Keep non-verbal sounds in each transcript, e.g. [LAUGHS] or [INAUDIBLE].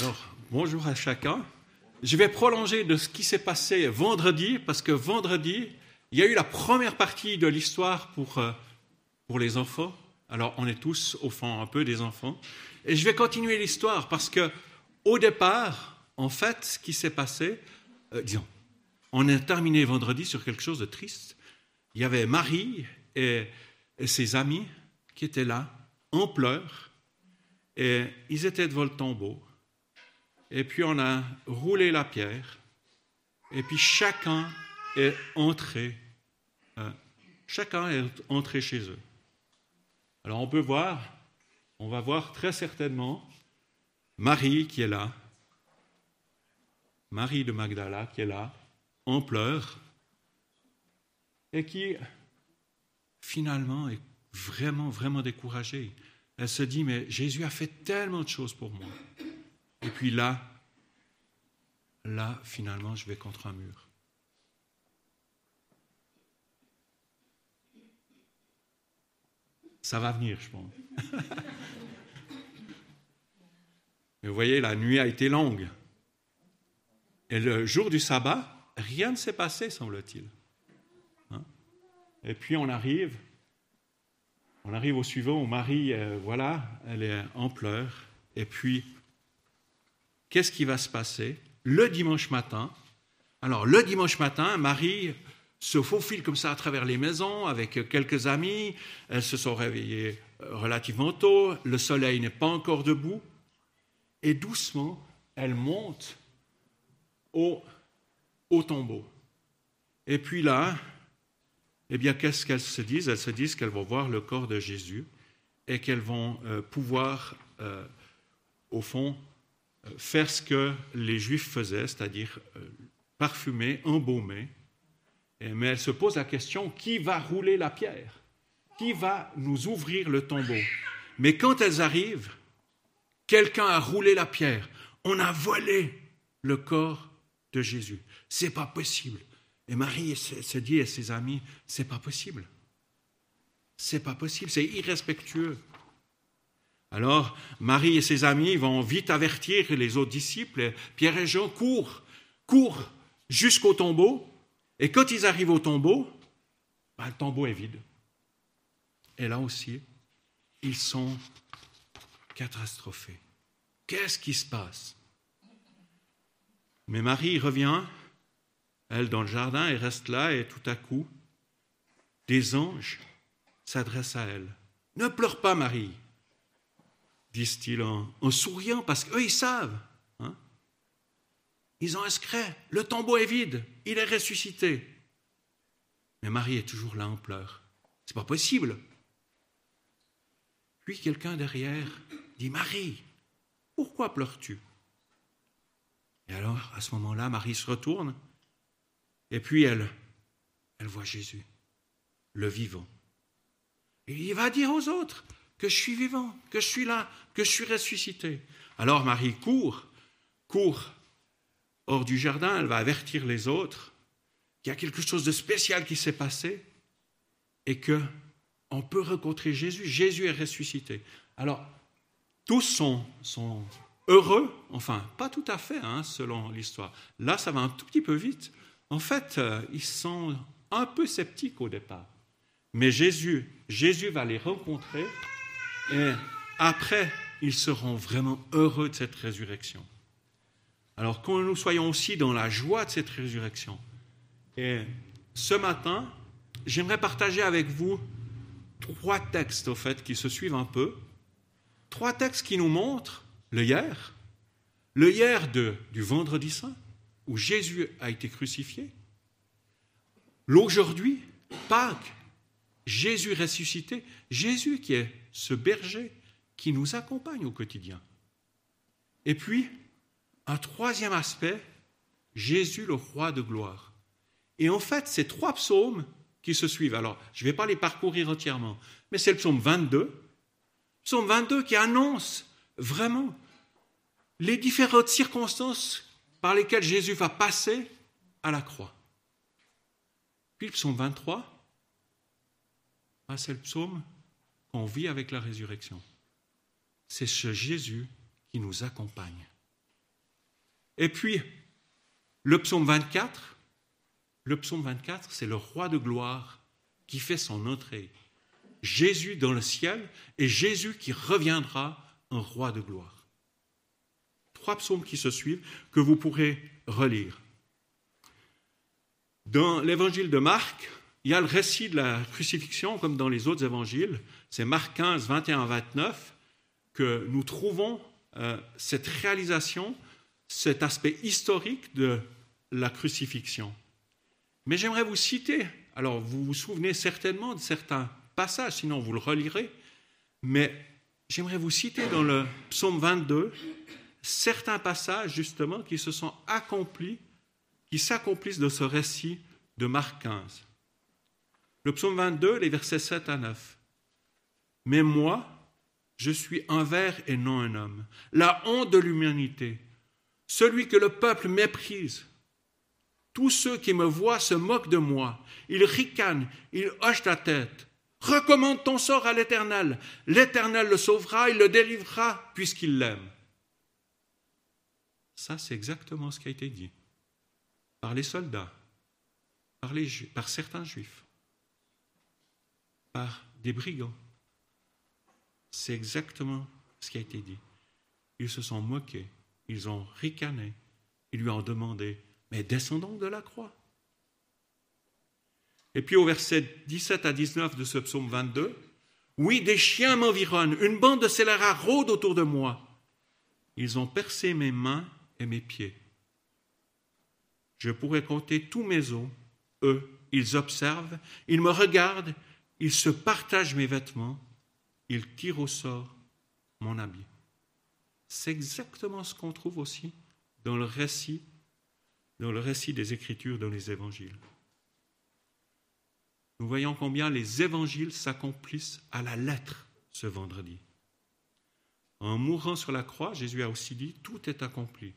Alors, bonjour à chacun. Je vais prolonger de ce qui s'est passé vendredi, parce que vendredi, il y a eu la première partie de l'histoire pour, euh, pour les enfants. Alors, on est tous, au fond, un peu des enfants. Et je vais continuer l'histoire, parce que au départ, en fait, ce qui s'est passé, euh, disons, on a terminé vendredi sur quelque chose de triste. Il y avait Marie et, et ses amis qui étaient là, en pleurs, et ils étaient devant le tombeau. Et puis on a roulé la pierre, et puis chacun est entré, euh, chacun est entré chez eux. Alors on peut voir, on va voir très certainement Marie qui est là, Marie de Magdala qui est là, en pleurs, et qui finalement est vraiment, vraiment découragée. Elle se dit, mais Jésus a fait tellement de choses pour moi. Puis là, là, finalement, je vais contre un mur. Ça va venir, je pense. [LAUGHS] Mais vous voyez, la nuit a été longue. Et le jour du sabbat, rien ne s'est passé, semble-t-il. Hein? Et puis on arrive, on arrive au suivant où Marie, euh, voilà, elle est en pleurs. Et puis, qu'est-ce qui va se passer Le dimanche matin, alors le dimanche matin, Marie se faufile comme ça à travers les maisons avec quelques amis. Elles se sont réveillées euh, relativement tôt. Le soleil n'est pas encore debout. Et doucement, elle monte au, au tombeau. Et puis là, eh bien, qu'est-ce qu'elles se disent? Elles se disent qu'elles vont voir le corps de Jésus et qu'elles vont euh, pouvoir, euh, au fond, faire ce que les Juifs faisaient, c'est-à-dire parfumer, embaumer. mais elles se posent la question, qui va rouler la pierre? Qui va nous ouvrir le tombeau? Mais quand elles arrivent, quelqu'un a roulé la pierre. On a volé le corps de Jésus. C'est pas possible. Et Marie se dit à ses amis, c'est pas possible. C'est pas possible, c'est irrespectueux. Alors, Marie et ses amis vont vite avertir les autres disciples. Pierre et Jean courent, courent jusqu'au tombeau. Et quand ils arrivent au tombeau, ben, le tombeau est vide. Et là aussi, ils sont catastrophés. Qu'est-ce qui se passe? Mais Marie revient elle dans le jardin, et reste là, et tout à coup, des anges s'adressent à elle. Ne pleure pas, Marie, disent-ils en, souriant, parce qu'eux, ils savent. Hein. ils ont inscrit, le tombeau est vide, il est ressuscité. Mais Marie est toujours là en pleurs. C'est pas possible. Puis quelqu'un derrière dit Marie, pourquoi pleures-tu? Et alors, à ce moment-là, Marie se retourne et puis elle, elle voit Jésus, le vivant. Et il va dire aux autres que je suis vivant, que je suis là, que je suis ressuscité. Alors Marie court, court hors du jardin, elle va avertir les autres qu'il y a quelque chose de spécial qui s'est passé et que on peut rencontrer Jésus. Jésus est ressuscité. Alors, tous sont, heureux, enfin, pas tout à fait, hein, selon l'histoire. Là, ça va un tout petit peu vite. En fait, euh, ils sont un peu sceptiques au départ. Mais Jésus, Jésus va les rencontrer et après, ils seront vraiment heureux de cette résurrection. Alors que nous soyons aussi dans la joie de cette résurrection. Et ce matin, j'aimerais partager avec vous trois textes, au fait, qui se suivent un peu. Trois textes qui nous montrent le hier, le hier de, du vendredi saint, où Jésus a été crucifié, l'aujourd'hui, Pâques, Jésus ressuscité, Jésus qui est ce berger qui nous accompagne au quotidien. Et puis, un troisième aspect, Jésus le roi de gloire. Et en fait, ces trois psaumes qui se suivent, alors je ne vais pas les parcourir entièrement, mais c'est le psaume 22, psaume 22 qui annonce vraiment les différentes circonstances par lesquels Jésus va passer à la croix. Puis le psaume 23, c'est le psaume qu'on vit avec la résurrection. C'est ce Jésus qui nous accompagne. Et puis, le psaume 24, le psaume 24, c'est le roi de gloire qui fait son entrée. Jésus dans le ciel et Jésus qui reviendra un roi de gloire. Trois psaumes qui se suivent que vous pourrez relire. Dans l'évangile de Marc, il y a le récit de la crucifixion comme dans les autres évangiles. C'est Marc 15, 21 29 que nous trouvons euh, cette réalisation, cet aspect historique de la crucifixion. Mais j'aimerais vous citer, alors vous vous souvenez certainement de certains passages, sinon vous le relirez, mais j'aimerais vous citer dans le psaume 22 certains passages justement qui se sont accomplis, qui s'accomplissent de ce récit de Marc 15. Le psaume 22, les versets 7 à 9. Mais moi, je suis un ver et non un homme, la honte de l'humanité, celui que le peuple méprise. Tous ceux qui me voient se moquent de moi, ils ricanent, ils hochent la tête. Recommande ton sort à l'Éternel. L'Éternel le sauvera, il le délivrera puisqu'il l'aime. Ça, c'est exactement ce qui a été dit par les soldats, par, certains juifs, par des brigands. C'est exactement ce qui a été dit. Ils se sont moqués, ils ont ricané, ils lui ont demandé, mais descendons de la croix. Et puis au verset 17 à 19 de ce psaume 22, oui, des chiens m'environnent, une bande de scélérats rôde autour de moi. Ils ont percé mes mains et mes pieds. Je pourrais compter tous mes os. Eux, ils observent, ils me regardent, ils se partagent mes vêtements, ils tirent au sort mon habit. C'est exactement ce qu'on trouve aussi dans le récit, dans le récit des Écritures, dans les Évangiles nous voyons combien les évangiles s'accomplissent à la lettre ce vendredi. En mourant sur la croix, Jésus a aussi dit, tout est accompli.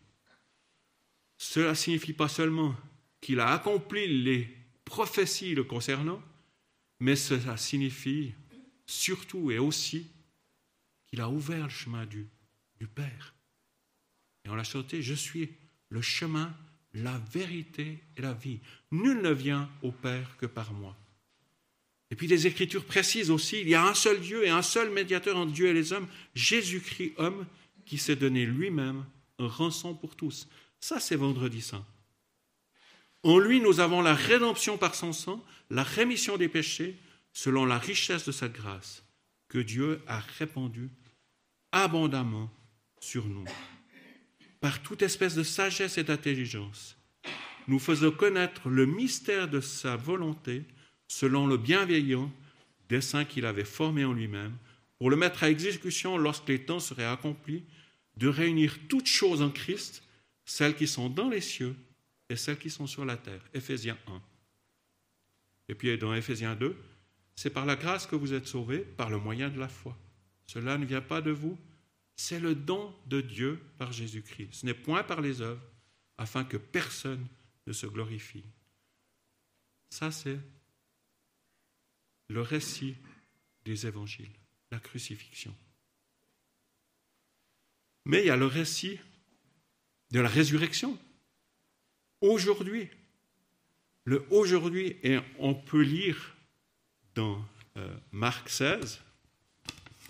Cela signifie pas seulement qu'il a accompli les prophéties le concernant, mais cela signifie surtout et aussi qu'il a ouvert le chemin du, Père. Et on l'a chanté, je suis le chemin, la vérité et la vie. Nul ne vient au Père que par moi. Et puis les Écritures précisent aussi, il y a un seul Dieu et un seul médiateur entre Dieu et les hommes, Jésus-Christ homme, qui s'est donné lui-même un rançon pour tous. Ça, c'est vendredi saint. En lui, nous avons la rédemption par son sang, la rémission des péchés, selon la richesse de sa grâce, que Dieu a répandue abondamment sur nous. Par toute espèce de sagesse et d'intelligence, nous faisons connaître le mystère de sa volonté selon le bienveillant dessein qu'il avait formé en lui-même, pour le mettre à exécution lorsque les temps seraient accomplis, de réunir toutes choses en Christ, celles qui sont dans les cieux et celles qui sont sur la terre. Éphésiens 1. Et puis dans Éphésiens 2, c'est par la grâce que vous êtes sauvés, par le moyen de la foi. Cela ne vient pas de vous, c'est le don de Dieu par Jésus-Christ. Ce n'est point par les œuvres, afin que personne ne se glorifie. Ça, c'est le récit des évangiles, la crucifixion. Mais il y a le récit de la résurrection. Aujourd'hui, le aujourd'hui, et on peut lire dans euh, Marc 16,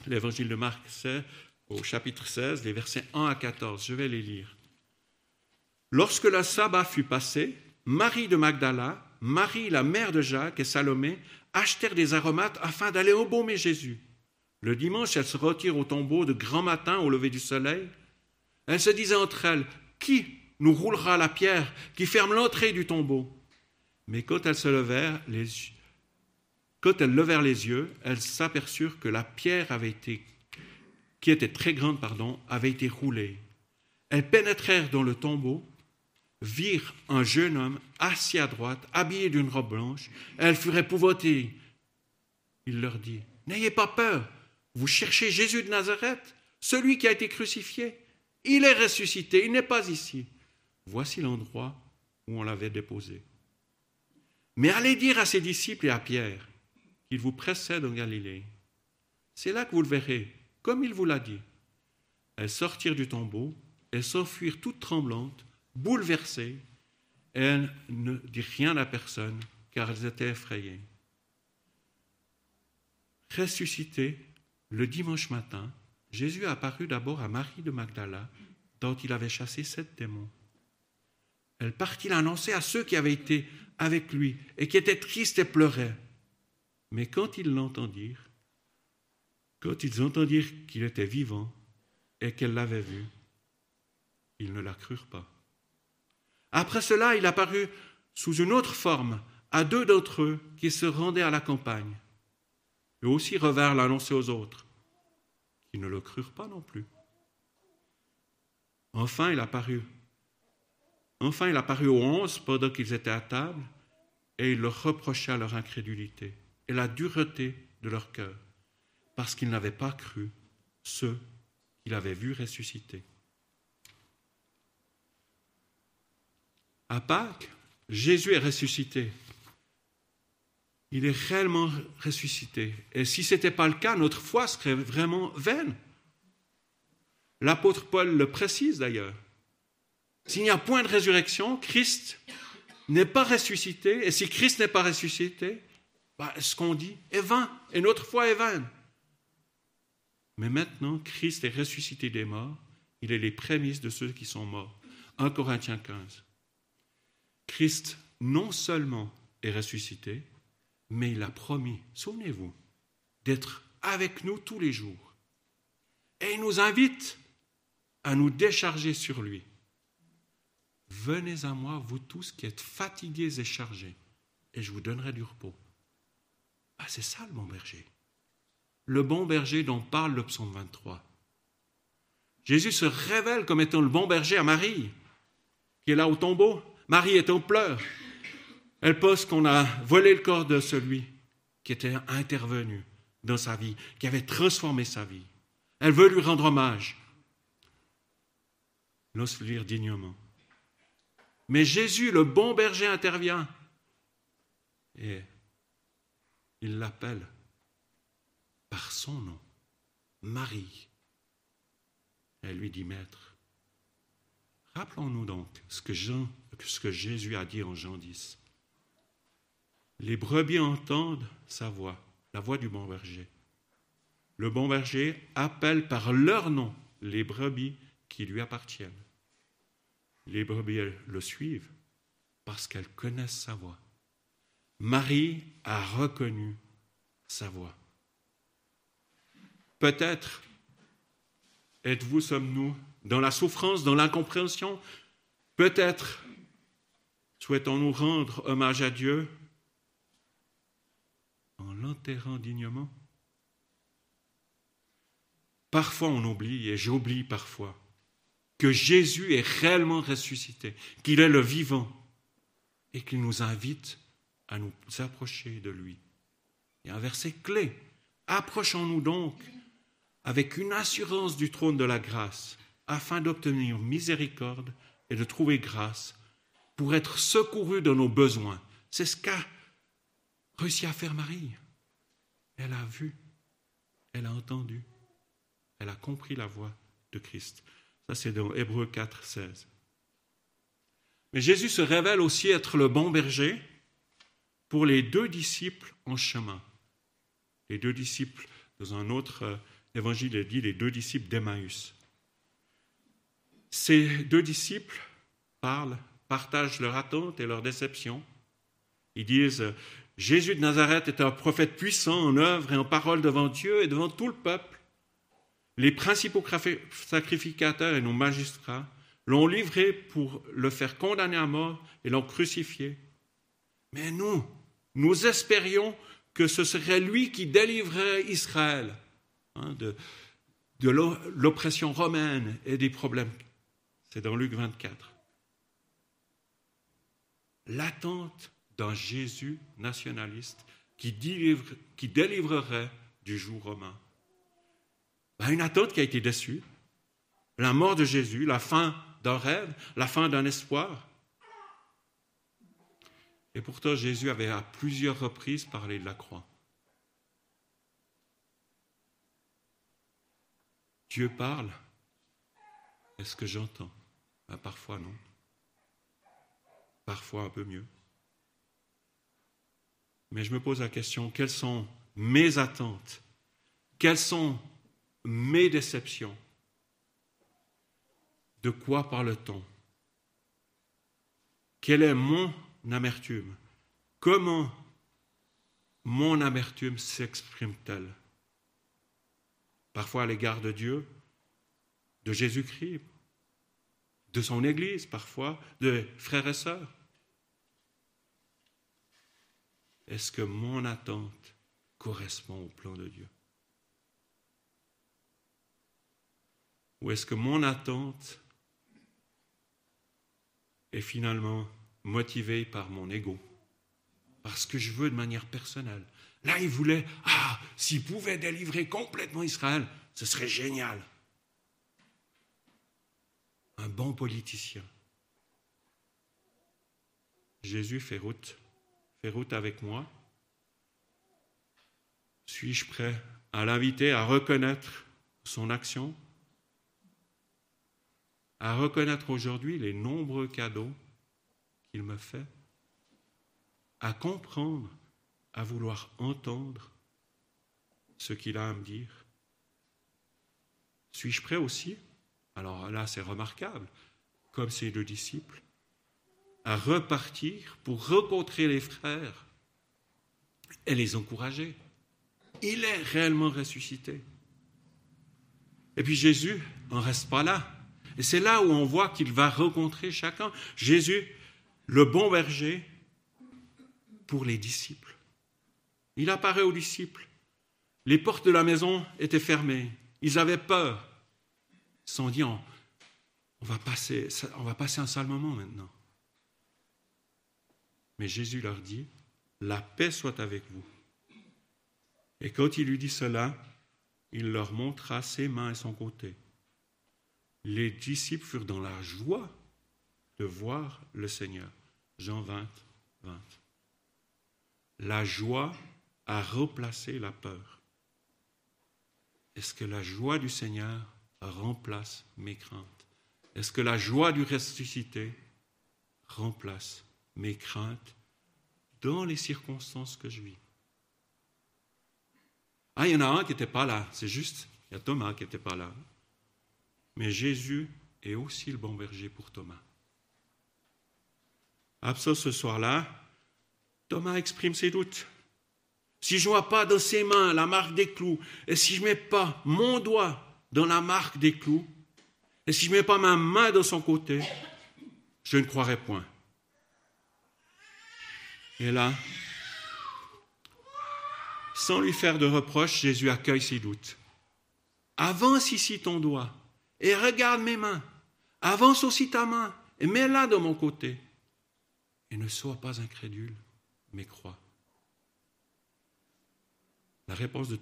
l'évangile de Marc 16, au chapitre 16, les versets 1 à 14. Je vais les lire. Lorsque le sabbat fut passé, Marie de Magdala, Marie la mère de Jacques et Salomé achetèrent des aromates afin d'aller embaumer Jésus. Le dimanche, elles se retirent au tombeau de grand matin au lever du soleil. Elles se disaient entre elles, Qui nous roulera la pierre qui ferme l'entrée du tombeau? Mais quand elles levèrent les yeux, elles s'aperçurent que la pierre avait été, qui était très grande, pardon, avait été roulée. Elles pénétrèrent dans le tombeau virent un jeune homme assis à droite, habillé d'une robe blanche. Elles furent épouvantées. Il leur dit, N'ayez pas peur, vous cherchez Jésus de Nazareth, celui qui a été crucifié. Il est ressuscité, il n'est pas ici. Voici l'endroit où on l'avait déposé. Mais allez dire à ses disciples et à Pierre qu'il vous précède en Galilée. C'est là que vous le verrez, comme il vous l'a dit. Elles sortirent du tombeau et s'enfuirent toutes tremblantes bouleversées, elles ne dit rien à personne, car elles étaient effrayées. Ressuscité, le dimanche matin, Jésus apparut d'abord à Marie de Magdala, dont il avait chassé sept démons. Elle partit l'annoncer à ceux qui avaient été avec lui et qui étaient tristes et pleuraient. Mais quand ils l'entendirent, quand ils entendirent qu'il était vivant et qu'elle l'avait vu, ils ne la crurent pas. Après cela, il apparut sous une autre forme à deux d'entre eux qui se rendaient à la campagne. Eux aussi revinrent l'annoncer aux autres, qui ne le crurent pas non plus. Enfin, il apparut. Enfin, il apparut aux onze pendant qu'ils étaient à table, et il leur reprocha leur incrédulité et la dureté de leur cœur, parce qu'ils n'avaient pas cru ceux qu'il avait vus ressusciter. À Pâques, Jésus est ressuscité. Il est réellement ressuscité. Et si ce n'était pas le cas, notre foi serait vraiment vaine. L'apôtre Paul le précise d'ailleurs. S'il n'y a point de résurrection, Christ n'est pas ressuscité. Et si Christ n'est pas ressuscité, bah, ce qu'on dit est vain. Et notre foi est vaine. Mais maintenant, Christ est ressuscité des morts. Il est les prémices de ceux qui sont morts. 1 Corinthiens 15. Christ non seulement est ressuscité, mais il a promis, souvenez-vous, d'être avec nous tous les jours. Et il nous invite à nous décharger sur lui. Venez à moi, vous tous qui êtes fatigués et chargés, et je vous donnerai du repos. Ah, c'est ça le bon berger. Le bon berger dont parle le psaume 23. Jésus se révèle comme étant le bon berger à Marie, qui est là au tombeau. Marie est en pleurs. Elle pense qu'on a volé le corps de celui qui était intervenu dans sa vie, qui avait transformé sa vie. Elle veut lui rendre hommage. L'ose lire dignement. Mais Jésus, le bon berger, intervient et il l'appelle par son nom, Marie. Elle lui dit, Maître, rappelons-nous donc ce que, Jésus a dit en Jean 10. Les brebis entendent sa voix, la voix du bon berger. Le bon berger appelle par leur nom les brebis qui lui appartiennent. Les brebis le suivent parce qu'elles connaissent sa voix. Marie a reconnu sa voix. Peut-être êtes-vous, sommes-nous, dans la souffrance, dans l'incompréhension? Peut-être souhaitons-nous rendre hommage à Dieu en l'enterrant dignement? Parfois on oublie, et j'oublie parfois, que Jésus est réellement ressuscité, qu'il est le vivant, et qu'il nous invite à nous approcher de lui. Il y a un verset clé. Approchons-nous donc avec une assurance du trône de la grâce, afin d'obtenir miséricorde et de trouver grâce pour être secourus dans nos besoins. C'est ce qu'a réussi à faire Marie. Elle a vu, elle a entendu, elle a compris la voix de Christ. Ça, c'est dans Hébreu 4, 16. Mais Jésus se révèle aussi être le bon berger pour les deux disciples en chemin. Les deux disciples, dans un autre euh, évangile, il dit les deux disciples d'Emmaüs. Ces deux disciples parlent, partagent leur attente et leur déception. Ils disent Jésus de Nazareth est un prophète puissant en œuvre et en parole devant Dieu et devant tout le peuple. Les principaux sacrificateurs et nos magistrats l'ont livré pour le faire condamner à mort et l'ont crucifié. Mais nous, nous espérions que ce serait lui qui délivrerait Israël hein, de, l'oppression romaine et des problèmes. C'est dans Luc 24. L'attente d'un Jésus nationaliste qui délivrerait du joug romain. Ben, une attente qui a été déçue. La mort de Jésus, la fin d'un rêve, la fin d'un espoir. Et pourtant, Jésus avait à plusieurs reprises parlé de la croix. Dieu parle. Est-ce que j'entends? Ben, Parfois non. parfois un peu mieux. Mais je me pose la question, quelles sont mes attentes? Quelles sont mes déceptions. De quoi parle-t-on? Quelle est mon amertume? Comment mon amertume s'exprime-t-elle? Parfois à l'égard de Dieu, de Jésus-Christ, de son Église, parfois de frères et sœurs. Est-ce que mon attente correspond au plan de Dieu? Ou est-ce que mon attente est finalement motivée par mon ego, par ce que je veux de manière personnelle. Là, il voulait, ah, s'il pouvait délivrer complètement Israël, ce serait génial. Un bon politicien. Jésus fait route. Fait route avec moi. Suis-je prêt à l'inviter à reconnaître son action? À reconnaître aujourd'hui les nombreux cadeaux qu'il me fait À comprendre, à vouloir entendre ce qu'il a à me dire Suis-je prêt aussi Alors là, c'est remarquable, comme ces deux disciples, à repartir pour rencontrer les frères et les encourager? Il est réellement ressuscité. Et puis Jésus n'en reste pas là. Et c'est là où on voit qu'il va rencontrer chacun. Jésus, le bon berger, pour les disciples. Il apparaît aux disciples. Les portes de la maison étaient fermées. Ils avaient peur. Ils se sont dit, on, va passer, on va passer un sale moment maintenant. Mais Jésus leur dit, la paix soit avec vous. Et quand il lui dit cela, il leur montra ses mains et son côté. Les disciples furent dans la joie de voir le Seigneur. Jean 20, 20. La joie a replacé la peur. Est-ce que la joie du Seigneur remplace mes craintes? Est-ce que la joie du ressuscité remplace mes craintes dans les circonstances que je vis? Ah, il y en a un qui n'était pas là, c'est juste, il y a Thomas qui n'était pas là. Mais Jésus est aussi le bon berger pour Thomas. Absent ce soir-là, Thomas exprime ses doutes. Si je ne vois pas dans ses mains la marque des clous, et si je ne mets pas mon doigt dans la marque des clous, et si je ne mets pas ma main dans son côté, je ne croirai point. Et là, sans lui faire de reproche, Jésus accueille ses doutes. Avance ici ton doigt et regarde mes mains. Avance aussi ta main et mets-la de mon côté. Et ne sois pas incrédule, mais crois. La réponse de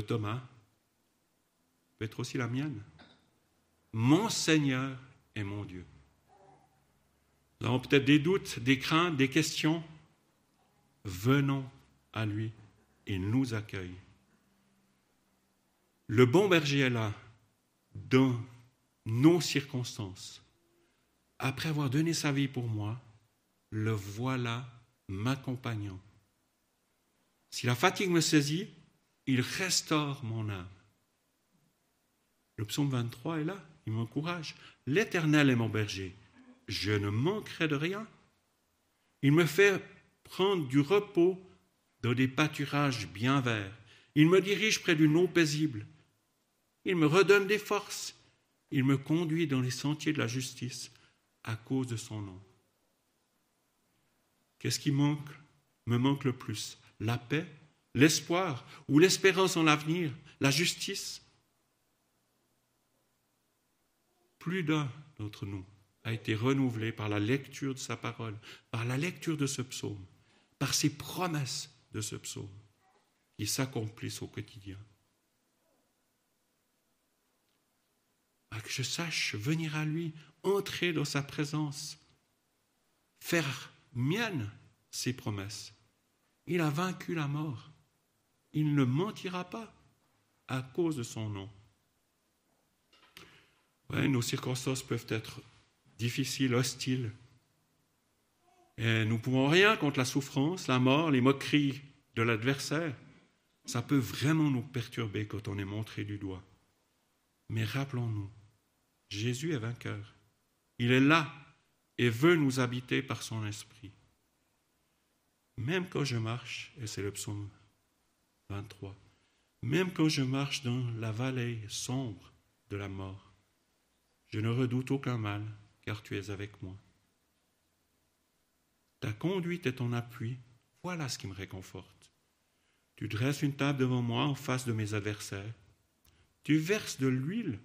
Thomas peut être aussi la mienne. Mon Seigneur est mon Dieu. Nous avons peut-être des doutes, des craintes, des questions venons à lui, il nous accueille. Le bon berger est là, dans nos circonstances. Après avoir donné sa vie pour moi, le voilà m'accompagnant. Si la fatigue me saisit, il restaure mon âme. Le psaume 23 est là, il m'encourage. L'Éternel est mon berger, je ne manquerai de rien. Il me fait prendre du repos dans des pâturages bien verts. Il me dirige près d'une eau paisible. Il me redonne des forces. Il me conduit dans les sentiers de la justice à cause de son nom. Qu'est-ce qui manque me manque le plus? La paix, l'espoir ou l'espérance en l'avenir, la justice? Plus d'un d'entre nous a été renouvelé par la lecture de sa parole, par la lecture de ce psaume par ces promesses de ce psaume qui s'accomplissent au quotidien. Que je sache venir à lui, entrer dans sa présence, faire mienne ses promesses. Il a vaincu la mort. Il ne mentira pas à cause de son nom. nos circonstances peuvent être difficiles, hostiles. Et nous ne pouvons rien contre la souffrance, la mort, les moqueries de l'adversaire. Ça peut vraiment nous perturber quand on est montré du doigt. Mais rappelons-nous, Jésus est vainqueur. Il est là et veut nous habiter par son esprit. Même quand je marche, et c'est le psaume 23, même quand je marche dans la vallée sombre de la mort, je ne redoute aucun mal, car tu es avec moi. Ta conduite et ton appui, voilà ce qui me réconforte. Tu dresses une table devant moi en face de mes adversaires. Tu verses de l'huile.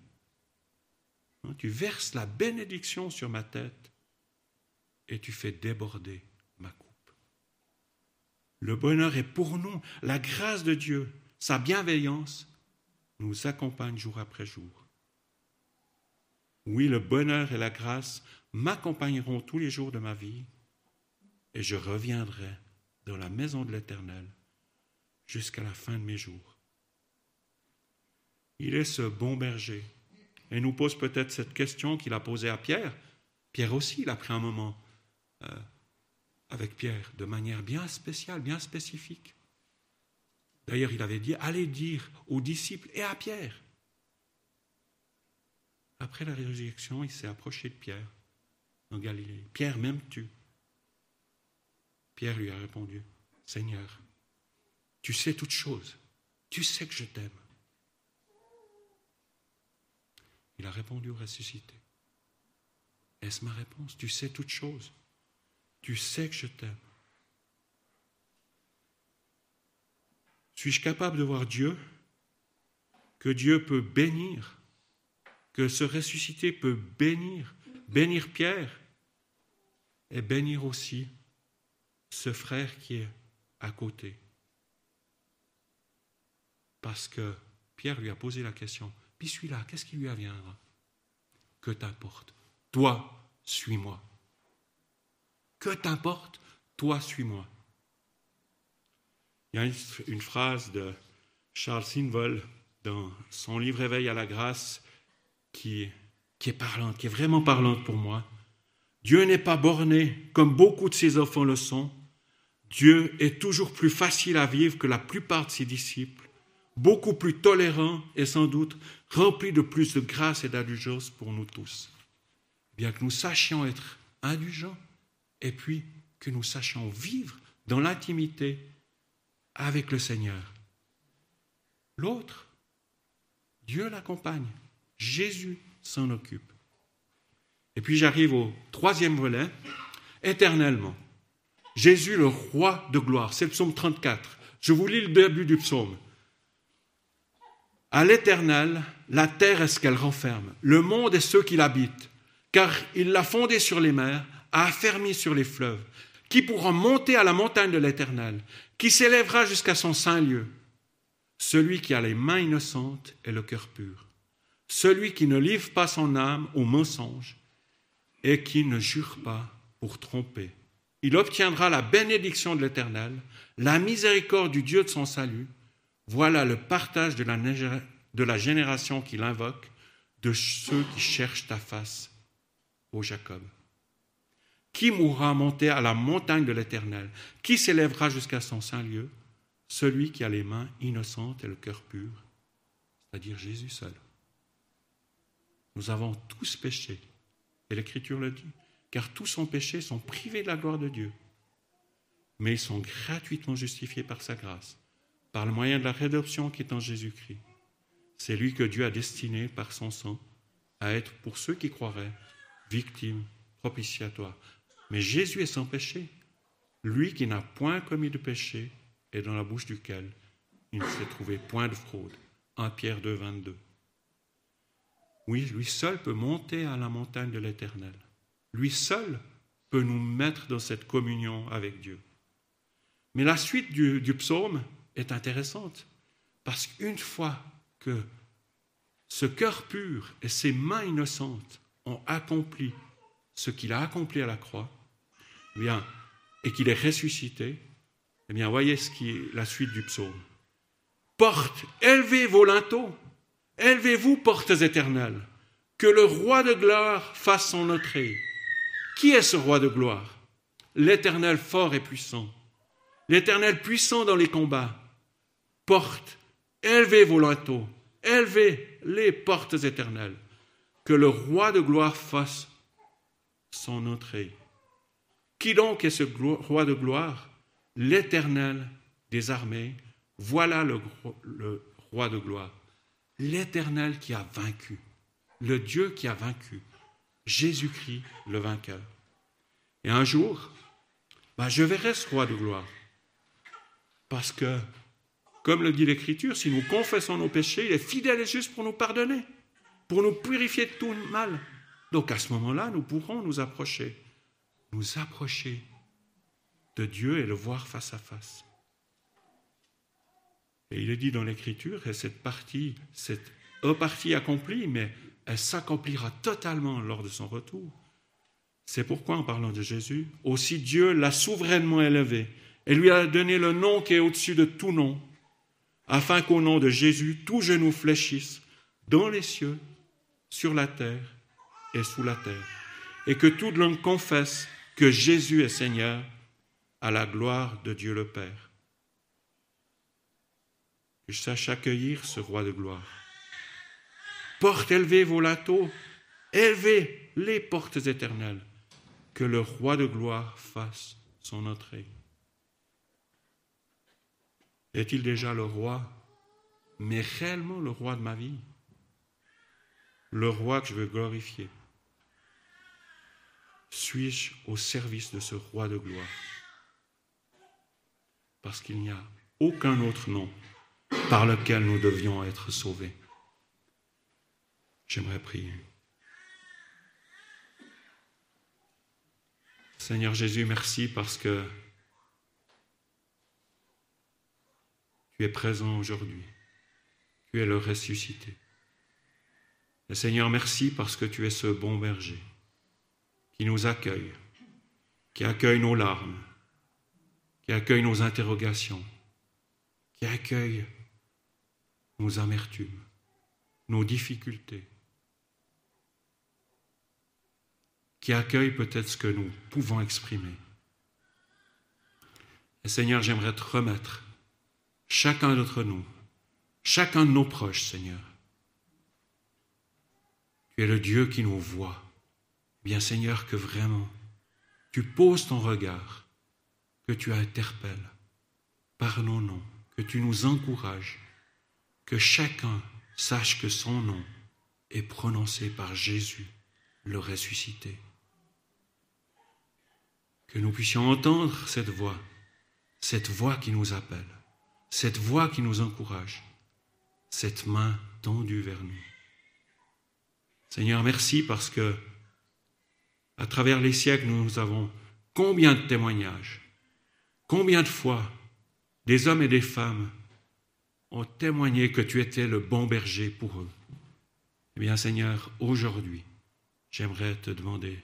Hein, tu verses la bénédiction sur ma tête et tu fais déborder ma coupe. Le bonheur est pour nous. La grâce de Dieu, sa bienveillance nous accompagne jour après jour. Oui, le bonheur et la grâce m'accompagneront tous les jours de ma vie et je reviendrai dans la maison de l'Éternel jusqu'à la fin de mes jours. Il est ce bon berger et nous pose peut-être cette question qu'il a posée à Pierre. Pierre aussi, il a pris un moment euh, avec Pierre de manière bien spéciale, bien spécifique. D'ailleurs, il avait dit, allez dire aux disciples et à Pierre. Après la résurrection, il s'est approché de Pierre en Galilée. Pierre, m'aimes-tu? Pierre lui a répondu, Seigneur, tu sais toutes choses, tu sais que je t'aime. Il a répondu au ressuscité. Est-ce ma réponse? Tu sais toutes choses, tu sais que je t'aime. Suis-je capable de voir Dieu? Que Dieu peut bénir? Que ce ressuscité peut bénir? Bénir Pierre? Et bénir aussi ce frère qui est à côté. Parce que Pierre lui a posé la question, puis celui-là, qu'est-ce qui lui adviendra Que t'importe Toi, suis-moi. Que t'importe Toi, suis-moi. Il y a une, phrase de Charles Sinvol dans son livre Éveil à la grâce qui est parlante, qui est vraiment parlante pour moi. Dieu n'est pas borné comme beaucoup de ses enfants le sont. Dieu est toujours plus facile à vivre que la plupart de ses disciples, beaucoup plus tolérant et sans doute rempli de plus de grâce et d'indulgence pour nous tous. Bien que nous sachions être indulgents et puis que nous sachions vivre dans l'intimité avec le Seigneur. L'autre, Dieu l'accompagne, Jésus s'en occupe. Et puis j'arrive au troisième volet, éternellement. Jésus le roi de gloire. C'est le psaume 34. Je vous lis le début du psaume. À l'éternel, la terre est ce qu'elle renferme, le monde est ceux qui l'habitent, car il l'a fondé sur les mers, a affermi sur les fleuves. Qui pourra monter à la montagne de l'éternel Qui s'élèvera jusqu'à son saint lieu Celui qui a les mains innocentes et le cœur pur. Celui qui ne livre pas son âme au mensonge et qui ne jure pas pour tromper il obtiendra la bénédiction de l'Éternel, la miséricorde du Dieu de son salut. Voilà le partage de la, génération qu'il invoque, de ceux qui cherchent ta face, ô Jacob. Qui mourra monter à la montagne de l'Éternel? Qui s'élèvera jusqu'à son saint lieu? Celui qui a les mains innocentes et le cœur pur, c'est-à-dire Jésus seul. Nous avons tous péché, et l'Écriture le dit car tous sont péchés sont privés de la gloire de Dieu. Mais ils sont gratuitement justifiés par sa grâce, par le moyen de la rédemption qui est en Jésus-Christ. C'est lui que Dieu a destiné par son sang à être, pour ceux qui croiraient, victime propitiatoire. Mais Jésus est sans péché, lui qui n'a point commis de péché et dans la bouche duquel il ne s'est trouvé point de fraude. 1 Pierre 2, 22. Oui, lui seul peut monter à la montagne de l'Éternel. Lui seul peut nous mettre dans cette communion avec Dieu. Mais la suite du, psaume est intéressante, parce qu'une fois que ce cœur pur et ses mains innocentes ont accompli ce qu'il a accompli à la croix, eh bien, et qu'il est ressuscité, eh bien, voyez qui est la suite du psaume. Porte, élevez vos linteaux, élevez-vous, portes éternelles, que le roi de gloire fasse son entrée. Qui est ce roi de gloire? l'Éternel fort et puissant, l'Éternel puissant dans les combats, porte, élevez vos linteaux, élevez les portes éternelles, que le roi de gloire fasse son entrée. Qui donc est ce roi de gloire? L'Éternel des armées, voilà le, roi de gloire. L'Éternel qui a vaincu, le Dieu qui a vaincu, Jésus-Christ le vainqueur. Et un jour, bah, je verrai ce roi de gloire. Parce que, comme le dit l'Écriture, si nous confessons nos péchés, il est fidèle et juste pour nous pardonner, pour nous purifier de tout mal. Donc à ce moment-là, nous pourrons nous approcher, nous approcher de Dieu et le voir face à face. Et il est dit dans l'Écriture, et cette partie, cette partie accomplie, mais elle s'accomplira totalement lors de son retour. C'est pourquoi, en parlant de Jésus, aussi Dieu l'a souverainement élevé et lui a donné le nom qui est au-dessus de tout nom, afin qu'au nom de Jésus, tout genou fléchisse dans les cieux, sur la terre et sous la terre, et que toute langue confesse que Jésus est Seigneur à la gloire de Dieu le Père. Que je sache accueillir ce roi de gloire. Porte élevez vos lateaux, élevez les portes éternelles, que le roi de gloire fasse son entrée. Est-il déjà le roi, mais réellement le roi de ma vie? Le roi que je veux glorifier Suis-je au service de ce roi de gloire? Parce qu'il n'y a aucun autre nom par lequel nous devions être sauvés. J'aimerais prier. Seigneur Jésus, merci parce que tu es présent aujourd'hui. Tu es le ressuscité. Et Seigneur, merci parce que tu es ce bon berger qui nous accueille, qui accueille nos larmes, qui accueille nos interrogations, qui accueille nos amertumes, nos difficultés, qui accueille peut-être ce que nous pouvons exprimer. Et Seigneur, j'aimerais te remettre chacun d'entre nous, chacun de nos proches, Seigneur. Tu es le Dieu qui nous voit. Bien, Seigneur, que vraiment tu poses ton regard que tu interpelles par nos noms, que tu nous encourages, que chacun sache que son nom est prononcé par Jésus, le ressuscité. Que nous puissions entendre cette voix, cette voix qui nous appelle, cette voix qui nous encourage, cette main tendue vers nous. Seigneur, merci parce que à travers les siècles, nous avons combien de témoignages Combien de fois des hommes et des femmes ont témoigné que tu étais le bon berger pour eux Eh bien Seigneur, aujourd'hui, j'aimerais te demander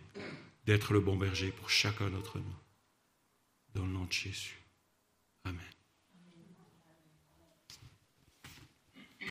d'être le bon berger pour chacun d'entre nous. Dans le nom de Jésus. Amen.